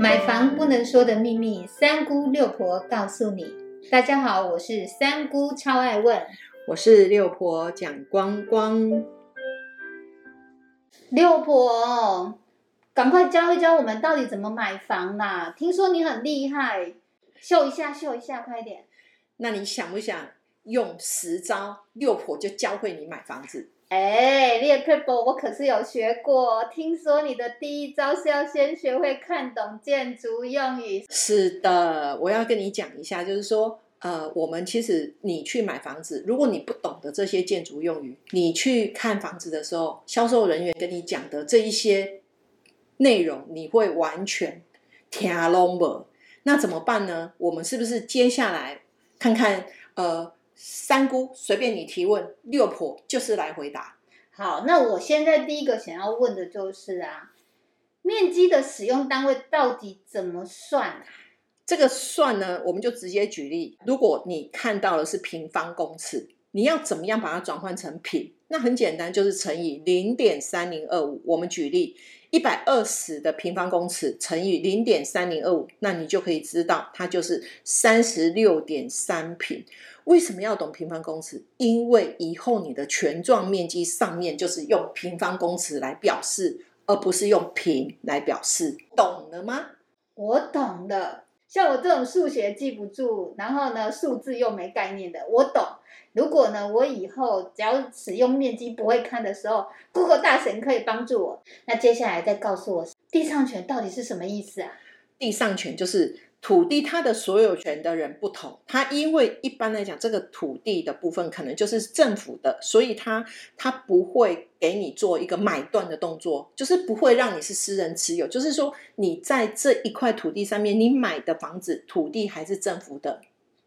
买房不能说的秘密，三姑六婆告诉你。大家好，我是三姑，超爱问。我是六婆蒋光光。六婆，赶快教一教我们到底怎么买房啦！听说你很厉害，秀一下，秀一下，快点。那你想不想用十招，六婆就教会你买房子？哎，列克伯，我可是有学过。听说你的第一招是要先学会看懂建筑用语。是的，我要跟你讲一下，就是说，呃，我们其实你去买房子，如果你不懂得这些建筑用语，你去看房子的时候，销售人员跟你讲的这一些内容，你会完全听拢不？那怎么办呢？我们是不是接下来看看，呃？三姑随便你提问，六婆就是来回答。好，那我现在第一个想要问的就是啊，面积的使用单位到底怎么算啊？这个算呢，我们就直接举例。如果你看到的是平方公尺，你要怎么样把它转换成平？那很简单，就是乘以零点三零二五。我们举例，一百二十的平方公尺乘以零点三零二五，那你就可以知道它就是三十六点三平。为什么要懂平方公尺？因为以后你的权状面积上面就是用平方公尺来表示，而不是用平来表示，懂了吗？我懂了。像我这种数学记不住，然后呢数字又没概念的，我懂。如果呢我以后只要使用面积不会看的时候，Google 大神可以帮助我。那接下来再告诉我，地上权到底是什么意思啊？地上权就是。土地它的所有权的人不同，它因为一般来讲，这个土地的部分可能就是政府的，所以它它不会给你做一个买断的动作，就是不会让你是私人持有，就是说你在这一块土地上面，你买的房子土地还是政府的。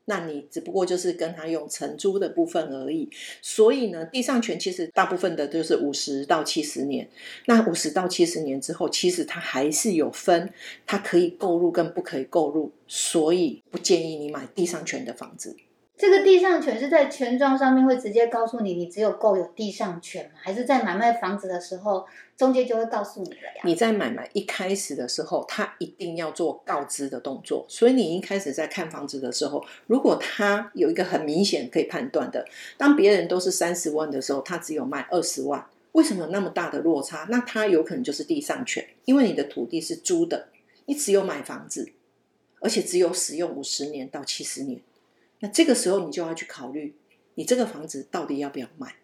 那你只不过就是跟他用承租的部分而已，所以呢，地上权其实大部分的都是五十到七十年。那五十到七十年之后，其实它还是有分，它可以购入跟不可以购入，所以不建议你买地上权的房子。这个地上权是在权状上面会直接告诉你，你只有购有地上权吗？还是在买卖房子的时候，中介就会告诉你了呀？你在买卖一开始的时候，他一定要做告知的动作。所以你一开始在看房子的时候，如果他有一个很明显可以判断的，当别人都是三十万的时候，他只有卖二十万，为什么有那么大的落差？那他有可能就是地上权，因为你的土地是租的，你只有买房子，而且只有使用五十年到七十年。那这个时候，你就要去考虑，你这个房子到底要不要卖？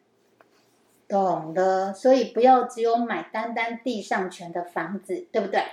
懂的，所以不要只有买单单地上权的房子，对不对？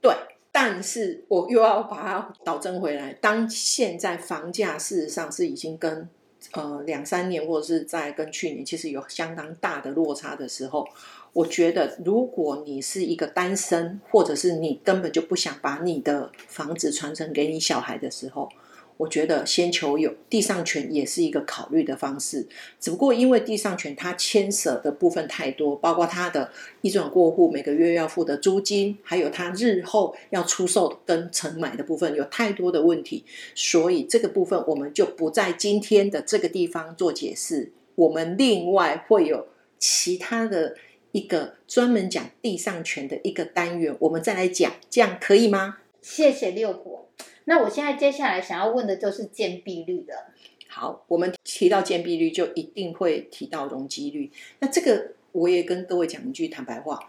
对，但是我又要把它导正回来。当现在房价事实上是已经跟呃两三年或者是在跟去年其实有相当大的落差的时候，我觉得如果你是一个单身，或者是你根本就不想把你的房子传承给你小孩的时候。我觉得先求有地上权也是一个考虑的方式，只不过因为地上权它牵涉的部分太多，包括它的一转过户每个月要付的租金，还有它日后要出售跟承买的部分有太多的问题，所以这个部分我们就不在今天的这个地方做解释。我们另外会有其他的一个专门讲地上权的一个单元，我们再来讲，这样可以吗？谢谢六婆。那我现在接下来想要问的就是建蔽率的。好，我们提到建蔽率，就一定会提到容积率。那这个我也跟各位讲一句坦白话，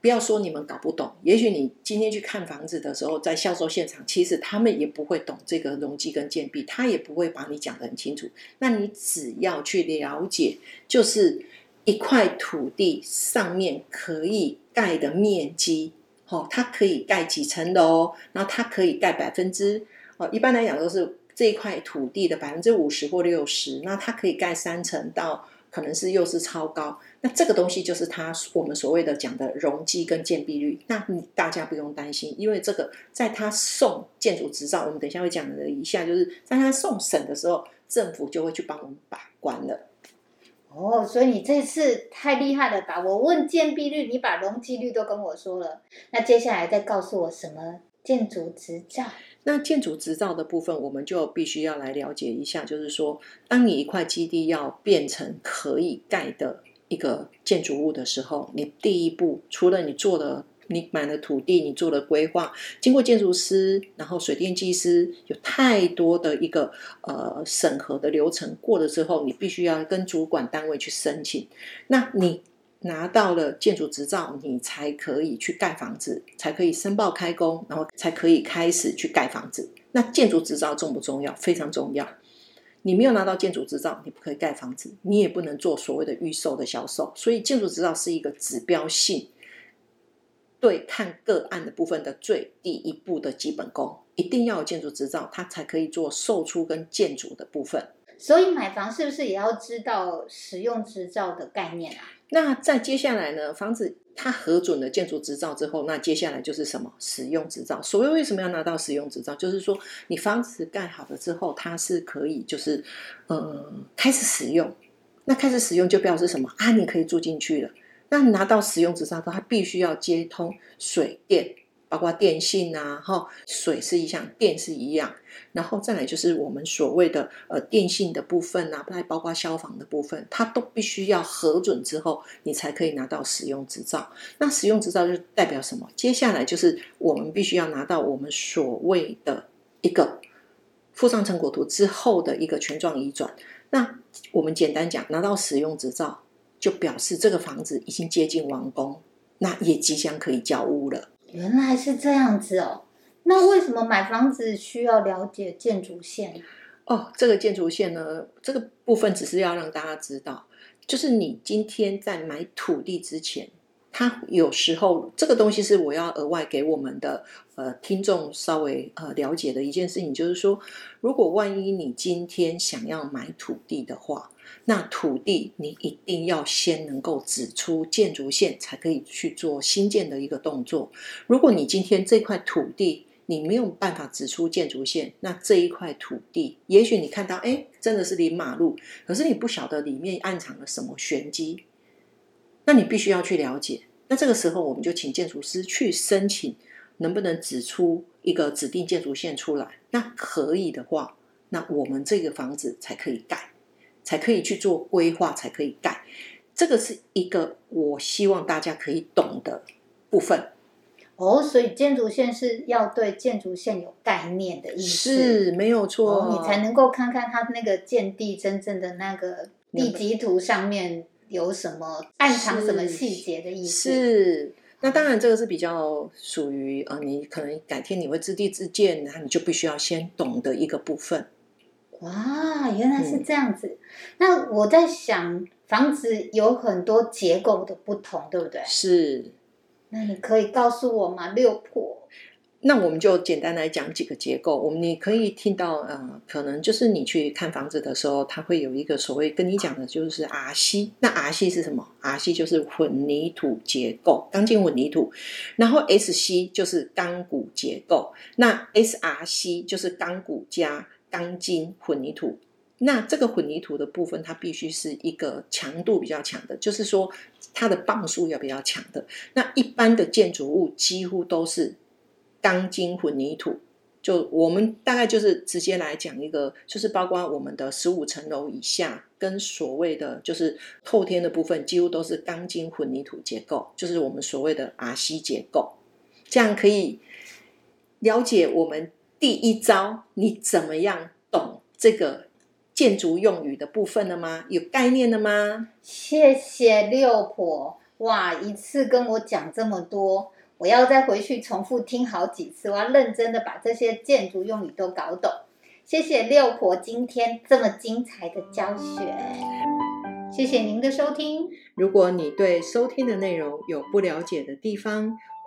不要说你们搞不懂。也许你今天去看房子的时候，在销售现场，其实他们也不会懂这个容积跟建蔽，他也不会把你讲的很清楚。那你只要去了解，就是一块土地上面可以盖的面积。哦，它可以盖几层楼，然后它可以盖百分之哦，一般来讲都是这一块土地的百分之五十或六十，那它可以盖三层到可能是又是超高，那这个东西就是它我们所谓的讲的容积跟建蔽率，那你大家不用担心，因为这个在他送建筑执照，我们等一下会讲的一下，就是在他送审的时候，政府就会去帮我们把关了。哦，所以你这次太厉害了吧！我问建蔽率，你把容积率都跟我说了。那接下来再告诉我什么建筑执照？那建筑执照的部分，我们就必须要来了解一下。就是说，当你一块基地要变成可以盖的一个建筑物的时候，你第一步除了你做的你买了土地，你做了规划，经过建筑师，然后水电技师，有太多的一个呃审核的流程过了之后，你必须要跟主管单位去申请。那你拿到了建筑执照，你才可以去盖房子，才可以申报开工，然后才可以开始去盖房子。那建筑执照重不重要？非常重要。你没有拿到建筑执照，你不可以盖房子，你也不能做所谓的预售的销售。所以建筑执照是一个指标性，对看个案的部分的最第一步的基本功，一定要有建筑执照，它才可以做售出跟建筑的部分。所以买房是不是也要知道使用执照的概念啊？那在接下来呢，房子它核准了建筑执照之后，那接下来就是什么使用执照？所谓为什么要拿到使用执照，就是说你房子盖好了之后，它是可以就是呃开始使用。那开始使用就表示什么啊？你可以住进去了。那拿到使用执照后，它必须要接通水电。包括电信啊，哈，水是一项，电是一样，然后再来就是我们所谓的呃电信的部分啊，再包括消防的部分，它都必须要核准之后，你才可以拿到使用执照。那使用执照就代表什么？接下来就是我们必须要拿到我们所谓的一个附上成果图之后的一个权状移转。那我们简单讲，拿到使用执照，就表示这个房子已经接近完工，那也即将可以交屋了。原来是这样子哦，那为什么买房子需要了解建筑线？哦，这个建筑线呢，这个部分只是要让大家知道，就是你今天在买土地之前，它有时候这个东西是我要额外给我们的呃听众稍微呃了解的一件事情，就是说，如果万一你今天想要买土地的话。那土地你一定要先能够指出建筑线，才可以去做新建的一个动作。如果你今天这块土地你没有办法指出建筑线，那这一块土地，也许你看到哎，真的是临马路，可是你不晓得里面暗藏了什么玄机，那你必须要去了解。那这个时候，我们就请建筑师去申请，能不能指出一个指定建筑线出来？那可以的话，那我们这个房子才可以盖。才可以去做规划，才可以盖。这个是一个我希望大家可以懂的部分。哦，所以建筑线是要对建筑线有概念的意思，是没有错，你才能够看看它那个建地真正的那个地基图上面有什么暗藏什么细节的意思。是，那当然这个是比较属于呃，你可能改天你会自地自建，然后你就必须要先懂的一个部分。哇，原来是这样子。那我在想，房子有很多结构的不同，对不对？是。那你可以告诉我吗？六破。那我们就简单来讲几个结构。我们你可以听到，呃，可能就是你去看房子的时候，它会有一个所谓跟你讲的，就是 R C。那 R C 是什么？R C 就是混凝土结构，钢筋混凝土。然后 S C 就是钢骨结构。那 S R C 就是钢骨加。钢筋混凝土，那这个混凝土的部分，它必须是一个强度比较强的，就是说它的磅数要比较强的。那一般的建筑物几乎都是钢筋混凝土，就我们大概就是直接来讲一个，就是包括我们的十五层楼以下，跟所谓的就是后天的部分，几乎都是钢筋混凝土结构，就是我们所谓的 R C 结构，这样可以了解我们。第一招，你怎么样懂这个建筑用语的部分了吗？有概念了吗？谢谢六婆，哇，一次跟我讲这么多，我要再回去重复听好几次，我要认真的把这些建筑用语都搞懂。谢谢六婆今天这么精彩的教学，谢谢您的收听。如果你对收听的内容有不了解的地方，